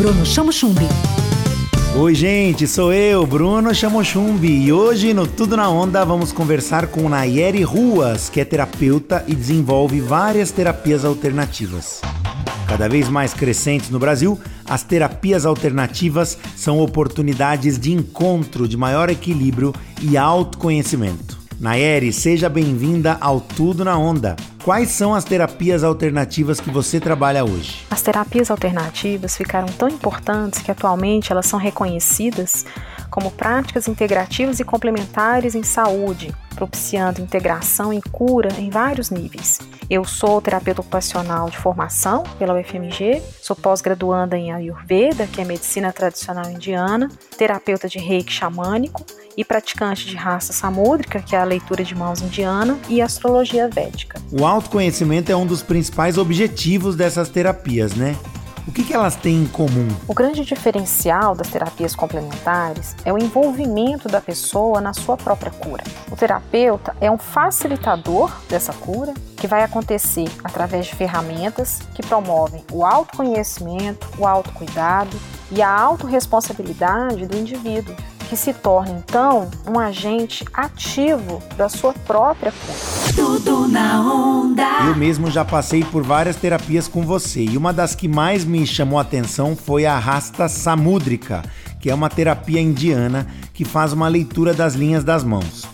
Bruno Chamo Chumbi. Oi, gente, sou eu, Bruno Chamo Chumbi, e hoje no Tudo na Onda vamos conversar com Nayeri Ruas, que é terapeuta e desenvolve várias terapias alternativas. Cada vez mais crescentes no Brasil, as terapias alternativas são oportunidades de encontro, de maior equilíbrio e autoconhecimento. Nayeri, seja bem-vinda ao Tudo na Onda. Quais são as terapias alternativas que você trabalha hoje? As terapias alternativas ficaram tão importantes que atualmente elas são reconhecidas como práticas integrativas e complementares em saúde, propiciando integração e cura em vários níveis. Eu sou terapeuta ocupacional de formação pela UFMG, sou pós-graduanda em Ayurveda, que é medicina tradicional indiana, terapeuta de reiki xamânico e praticante de raça samúdrica, que é a leitura de mãos indiana, e astrologia védica. O autoconhecimento é um dos principais objetivos dessas terapias, né? O que, que, elas têm em comum? O grande diferencial das terapias complementares é o envolvimento da pessoa na sua própria cura. O terapeuta é um facilitador dessa cura, que vai acontecer através de ferramentas que promovem o autoconhecimento, o autocuidado e a autorresponsabilidade do indivíduo, que se torna então um agente ativo da sua própria cura. Tudo na onda. Eu mesmo já passei por várias terapias com você e uma das que mais me chamou a atenção foi a Rasta Samudrika, que é uma terapia indiana que faz uma leitura das linhas das mãos.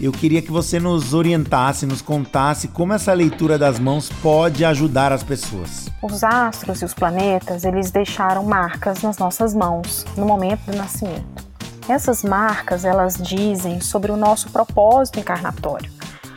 Eu queria que você nos orientasse, nos contasse como essa leitura das mãos pode ajudar as pessoas. Os astros e os planetas, eles deixaram marcas nas nossas mãos no momento do nascimento. Essas marcas, elas dizem sobre o nosso propósito encarnatório.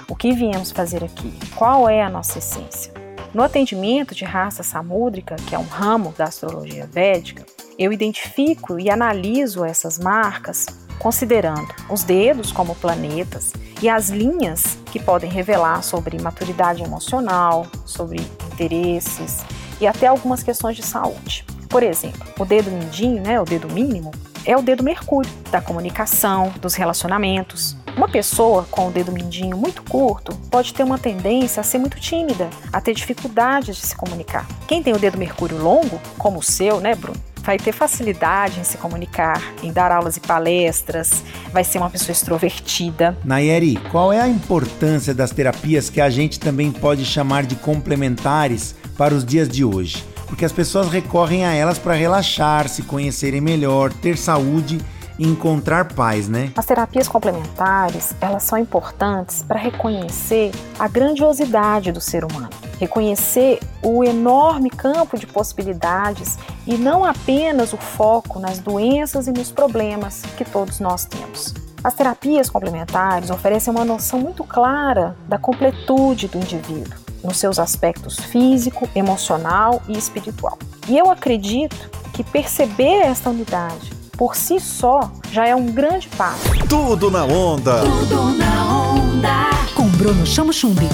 O que viemos fazer aqui? Qual é a nossa essência? No atendimento de raça samúdrica, que é um ramo da astrologia védica, eu identifico e analiso essas marcas considerando os dedos como planetas e as linhas que podem revelar sobre maturidade emocional, sobre interesses e até algumas questões de saúde. Por exemplo, o dedo mindinho, né, o dedo mínimo, é o dedo mercúrio da comunicação, dos relacionamentos. Uma pessoa com o dedo mindinho muito curto pode ter uma tendência a ser muito tímida, a ter dificuldades de se comunicar. Quem tem o dedo mercúrio longo, como o seu, né, Bruno? vai ter facilidade em se comunicar, em dar aulas e palestras, vai ser uma pessoa extrovertida. Nayeri, qual é a importância das terapias que a gente também pode chamar de complementares para os dias de hoje? Porque as pessoas recorrem a elas para relaxar, se conhecerem melhor, ter saúde e encontrar paz, né? As terapias complementares, elas são importantes para reconhecer a grandiosidade do ser humano, reconhecer o enorme campo de possibilidades e não apenas o foco nas doenças e nos problemas que todos nós temos. As terapias complementares oferecem uma noção muito clara da completude do indivíduo nos seus aspectos físico, emocional e espiritual. E eu acredito que perceber esta unidade por si só já é um grande passo. Tudo na onda. Tudo na onda. Com Bruno Chamo Chumbi.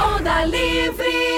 Onda Livre.